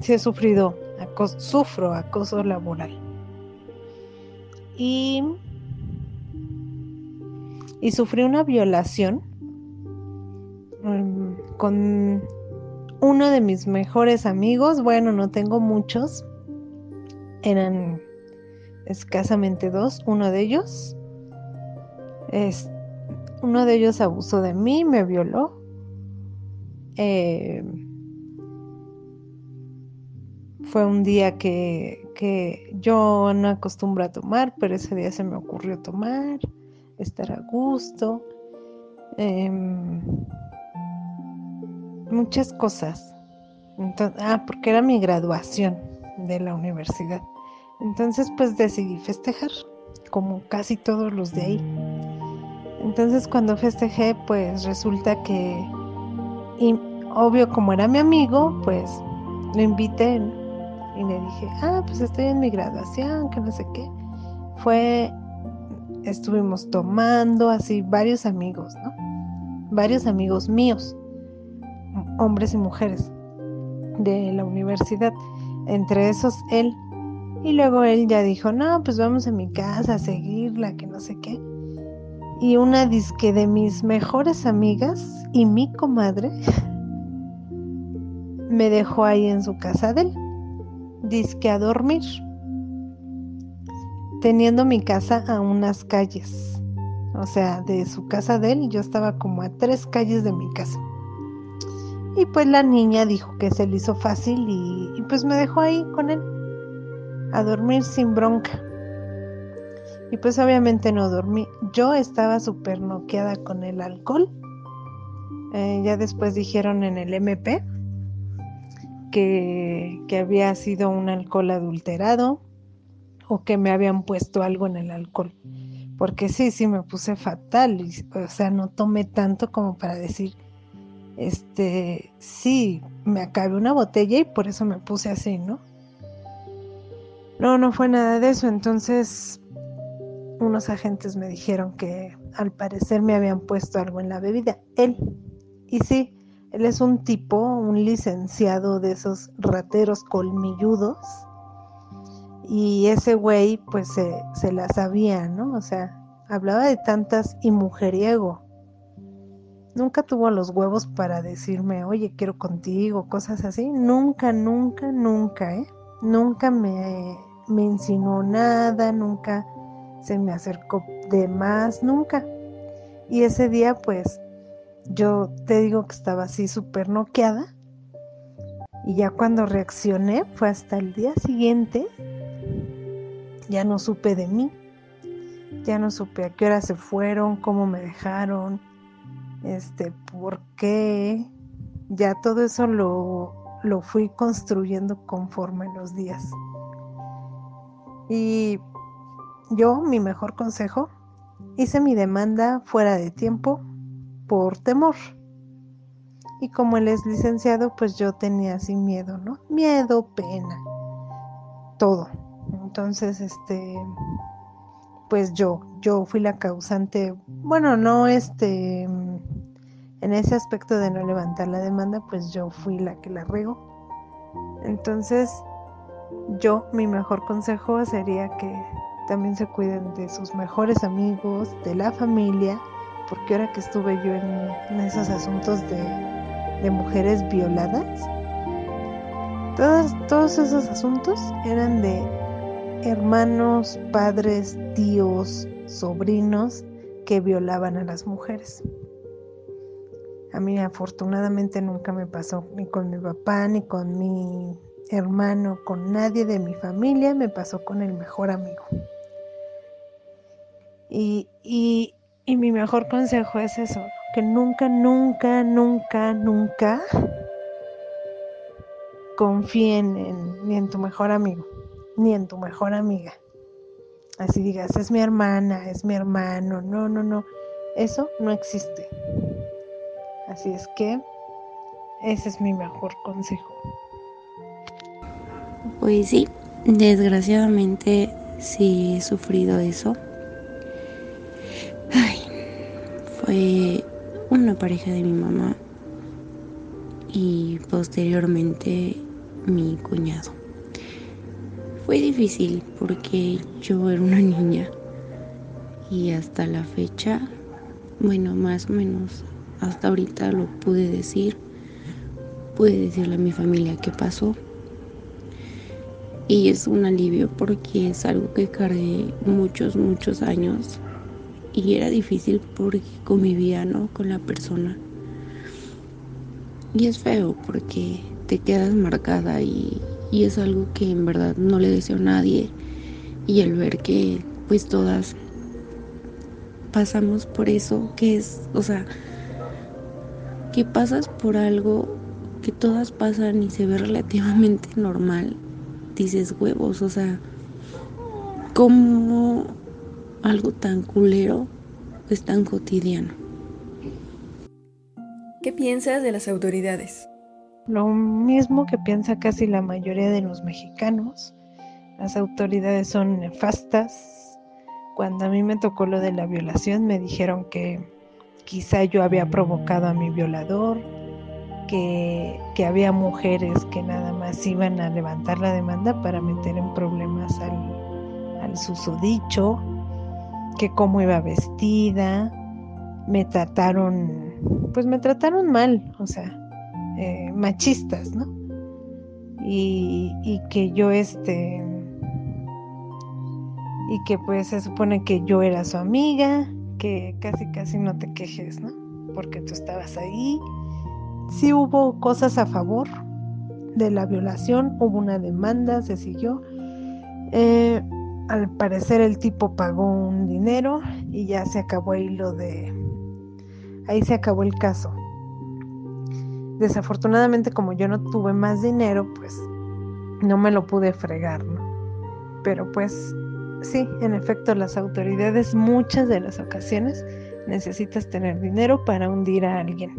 sí he sufrido acoso, sufro acoso laboral. Y y sufrí una violación um, con uno de mis mejores amigos. Bueno, no tengo muchos, eran escasamente dos. Uno de ellos, es, uno de ellos abusó de mí, me violó. Eh, fue un día que, que yo no acostumbro a tomar, pero ese día se me ocurrió tomar estar a gusto, em, muchas cosas. ah, porque era mi graduación de la universidad. Entonces pues decidí festejar, como casi todos los de ahí. Entonces cuando festejé pues resulta que, y obvio como era mi amigo, pues lo invité y le dije, ah, pues estoy en mi graduación, que no sé qué. Fue estuvimos tomando, así varios amigos, ¿no? Varios amigos míos, hombres y mujeres de la universidad, entre esos él. Y luego él ya dijo, no, pues vamos a mi casa a seguirla, que no sé qué. Y una disque de mis mejores amigas y mi comadre me dejó ahí en su casa de él, disque a dormir teniendo mi casa a unas calles. O sea, de su casa de él, yo estaba como a tres calles de mi casa. Y pues la niña dijo que se le hizo fácil y, pues me dejó ahí con él, a dormir sin bronca. Y pues obviamente no dormí. Yo estaba súper noqueada con el alcohol. Eh, ya después dijeron en el MP que, que había sido un alcohol adulterado o que me habían puesto algo en el alcohol. Porque sí, sí me puse fatal, o sea, no tomé tanto como para decir, este, sí, me acabé una botella y por eso me puse así, ¿no? No, no fue nada de eso, entonces unos agentes me dijeron que al parecer me habían puesto algo en la bebida, él. Y sí, él es un tipo, un licenciado de esos rateros colmilludos y ese güey pues se, la sabía, ¿no? O sea, hablaba de tantas y mujeriego. Nunca tuvo los huevos para decirme, oye, quiero contigo, cosas así. Nunca, nunca, nunca, ¿eh? Nunca me, me insinuó nada, nunca se me acercó de más, nunca. Y ese día, pues, yo te digo que estaba así súper noqueada. Y ya cuando reaccioné fue hasta el día siguiente ya no supe de mí, ya no supe a qué hora se fueron, cómo me dejaron, este, por qué, ya todo eso lo, lo fui construyendo conforme los días. Y yo, mi mejor consejo, hice mi demanda fuera de tiempo por temor. Y como él es licenciado, pues yo tenía así miedo, ¿no? Miedo, pena, todo. Entonces, este, pues yo, yo fui la causante, bueno, no este, en ese aspecto de no levantar la demanda, pues yo fui la que la regó. Entonces, yo, mi mejor consejo sería que también se cuiden de sus mejores amigos, de la familia, porque ahora que estuve yo en, esos asuntos de, mujeres violadas, todos, todos esos asuntos eran de hermanos, padres, tíos, sobrinos que violaban a las mujeres. A mí afortunadamente nunca me pasó ni con mi papá, ni con mi hermano, con nadie de mi familia, me pasó con el mejor amigo. Y, y, y mi mejor consejo es eso, que nunca, nunca, nunca, nunca confíen en, ni en tu mejor amigo, ni en tu mejor amiga. Así digas, es mi hermana, es mi hermano, no, no, no, eso no existe. Así es que ese es mi mejor consejo.
Pues sí, desgraciadamente sí he sufrido eso. Fue una pareja de mi mamá y posteriormente mi cuñado. Fue difícil porque yo era una niña y hasta la fecha, bueno, más o menos hasta ahorita lo pude decir, pude decirle a mi familia qué pasó. Y es un alivio porque es algo que cargué muchos, muchos años y era difícil porque convivía ¿no? con la persona. Y es feo porque te quedas marcada y, y, es algo que en verdad no le deseo a nadie. Y el ver que pues todas pasamos por eso, que es, o sea, que pasas por algo que todas pasan y se ve relativamente normal, dices huevos, o sea, como algo tan culero es tan cotidiano.
¿Qué piensas de las autoridades?
Lo mismo que piensa casi la mayoría de los mexicanos. Las autoridades son nefastas. Cuando a mí me tocó lo de la violación me dijeron que quizá yo había provocado a mi violador, que, que, había mujeres que nada más iban a levantar la demanda para meter en problemas al, al susodicho, que cómo iba vestida, me trataron, pues me trataron mal, o sea, eh, machistas, ¿no? Y, y que yo este, y que pues se supone que yo era su amiga, que casi casi no te quejes, ¿no? Porque tú estabas ahí. Sí hubo cosas a favor de la violación, hubo una demanda, se siguió. Eh, al parecer el tipo pagó un dinero y ya se acabó ahí lo de... Ahí se acabó el caso. Desafortunadamente como yo no tuve más dinero, pues no me lo pude fregar, ¿no? Pero pues sí, en efecto las autoridades muchas de las ocasiones necesitas tener dinero para hundir a alguien.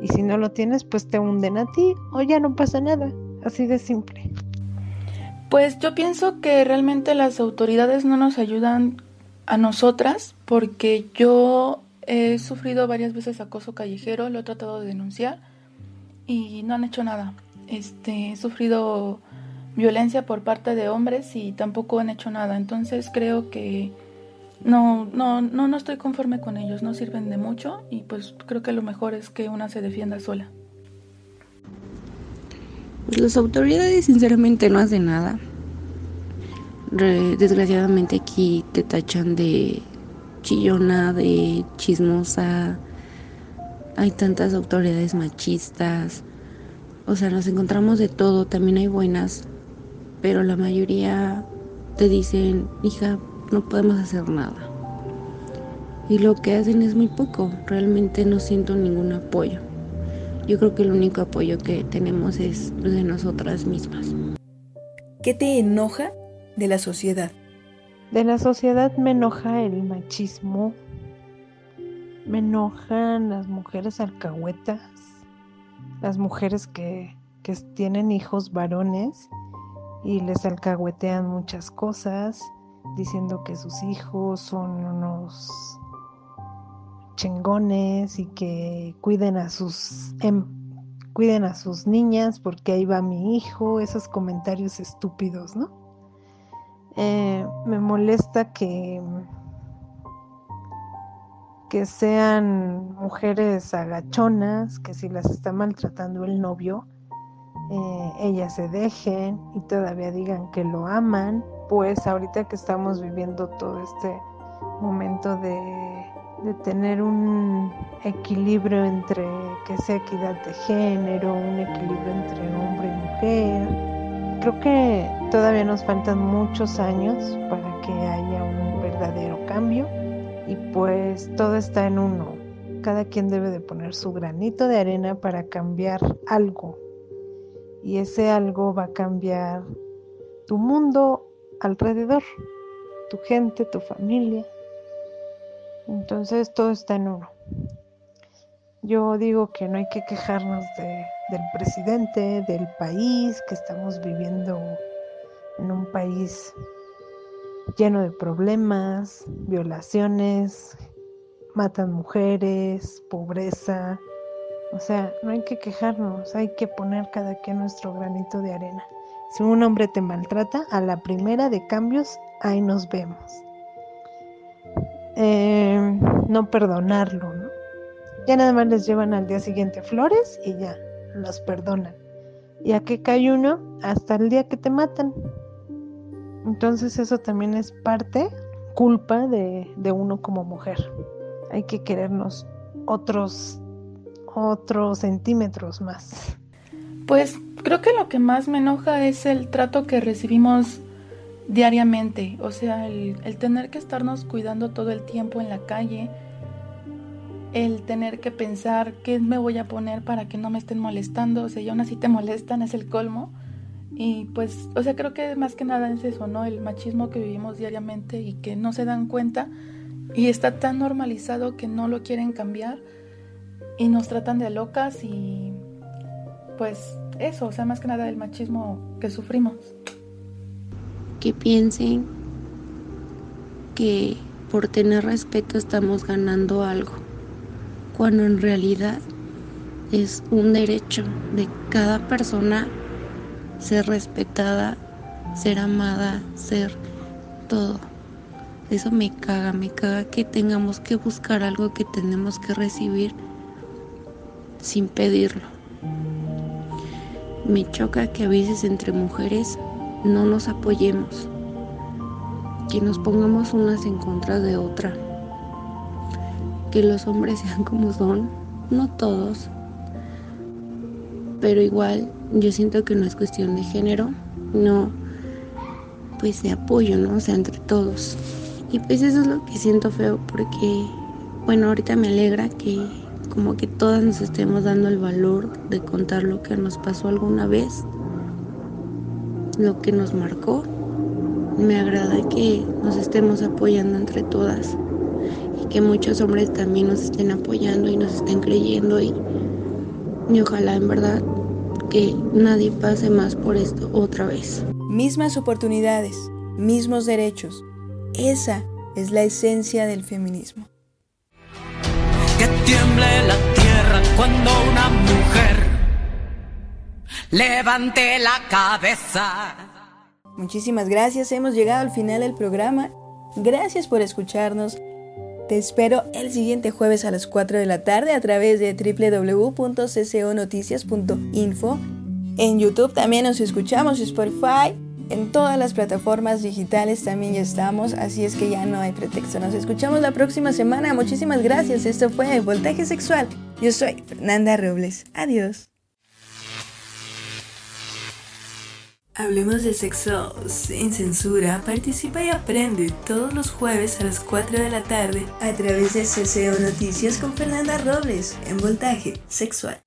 Y si no lo tienes, pues te hunden a ti o ya no pasa nada. Así de simple.
Pues yo pienso que realmente las autoridades no nos ayudan a nosotras porque yo he sufrido varias veces acoso callejero, lo he tratado de denunciar y no han hecho nada. Este, he sufrido violencia por parte de hombres y tampoco han hecho nada. Entonces creo que no, no, no, no estoy conforme con ellos, no sirven de mucho y pues creo que lo mejor es que una se defienda sola.
Pues las autoridades sinceramente no hacen nada. desgraciadamente aquí te tachan de chillona, de chismosa. Hay tantas autoridades machistas. O sea, nos encontramos de todo. También hay buenas. Pero la mayoría te dicen, hija, no podemos hacer nada. Y lo que hacen es muy poco. Realmente no siento ningún apoyo. Yo creo que el único apoyo que tenemos es de nosotras mismas.
¿Qué te enoja de la sociedad?
De la sociedad me enoja el machismo, me enojan las mujeres alcahuetas, las mujeres que, que tienen hijos varones y les alcahuetean muchas cosas, diciendo que sus hijos son unos chingones y que cuiden a sus em, cuiden a sus niñas porque ahí va mi hijo, esos comentarios estúpidos, ¿no? Eh, me molesta que que sean mujeres agachonas, que si las está maltratando el novio, eh, ellas se dejen y todavía digan que lo aman, pues ahorita que estamos viviendo todo este momento de de tener un equilibrio entre que sea equidad de género, un equilibrio entre hombre y mujer. Creo que todavía nos faltan muchos años para que haya un verdadero cambio y pues todo está en uno. Cada quien debe de poner su granito de arena para cambiar algo y ese algo va a cambiar tu mundo alrededor, tu gente, tu familia. Entonces todo está en uno. Yo digo que no hay que quejarnos del presidente, del país, que estamos viviendo en un país lleno de problemas, violaciones, matan mujeres, pobreza. O sea, no hay que quejarnos, hay que poner cada quien nuestro granito de arena. Si un hombre te maltrata, a la primera de cambios, ahí nos vemos. Eh, no perdonarlo, ¿no? Ya nada más les llevan al día siguiente flores y ya, los perdonan. Y a qué cae uno hasta el día que te matan. Entonces eso también es parte, culpa de, de uno como mujer. Hay que querernos otros, otros centímetros más.
Pues creo que lo que más me enoja es el trato que recibimos diariamente, o sea, el, tener que estarnos cuidando todo el tiempo en la calle, el tener que pensar qué me voy a poner para que no me estén molestando, o sea, y aún así te molestan, es el colmo. Y pues, o sea, creo que más que nada es eso, ¿no? El machismo que vivimos diariamente y que no se dan cuenta y está tan normalizado que no lo quieren cambiar y nos tratan de locas y pues eso, o sea, más que nada el machismo que sufrimos
que piensen que por tener respeto estamos ganando algo, cuando en realidad es un derecho de cada persona ser respetada, ser amada, ser todo. Eso me caga, me caga que tengamos que buscar algo que tenemos que recibir sin pedirlo. Me choca que a veces entre mujeres no nos apoyemos, que nos pongamos unas en contra de otra, que los hombres sean como son, no todos, pero igual yo siento que no es cuestión de género, no, pues de apoyo, ¿no? O sea, entre todos. Y pues eso es lo que siento feo porque, bueno, ahorita me alegra que como que todas nos estemos dando el valor de contar lo que nos pasó alguna vez lo que nos marcó. Me agrada que nos estemos apoyando entre todas y que muchos hombres también nos estén apoyando y nos estén creyendo y, y ojalá en verdad que nadie pase más por esto otra vez.
Mismas oportunidades, mismos derechos. Esa es la esencia del feminismo.
Que tiemble la tierra cuando una mujer levante la cabeza.
Muchísimas gracias, hemos llegado al final del programa. Gracias por escucharnos. Te espero el siguiente jueves a las 4 de la tarde a través de www.cconoticias.info. En YouTube también nos escuchamos, Spotify, en todas las plataformas digitales también ya estamos, así es que ya no hay pretexto. Nos escuchamos la próxima semana. Muchísimas gracias. Esto fue Voltaje Sexual. Yo soy Fernanda Robles. Adiós. Hablemos de sexo sin censura. Participa y aprende todos los jueves a las 4 de la tarde a través de CCO Noticias con Fernanda Robles en Voltaje Sexual.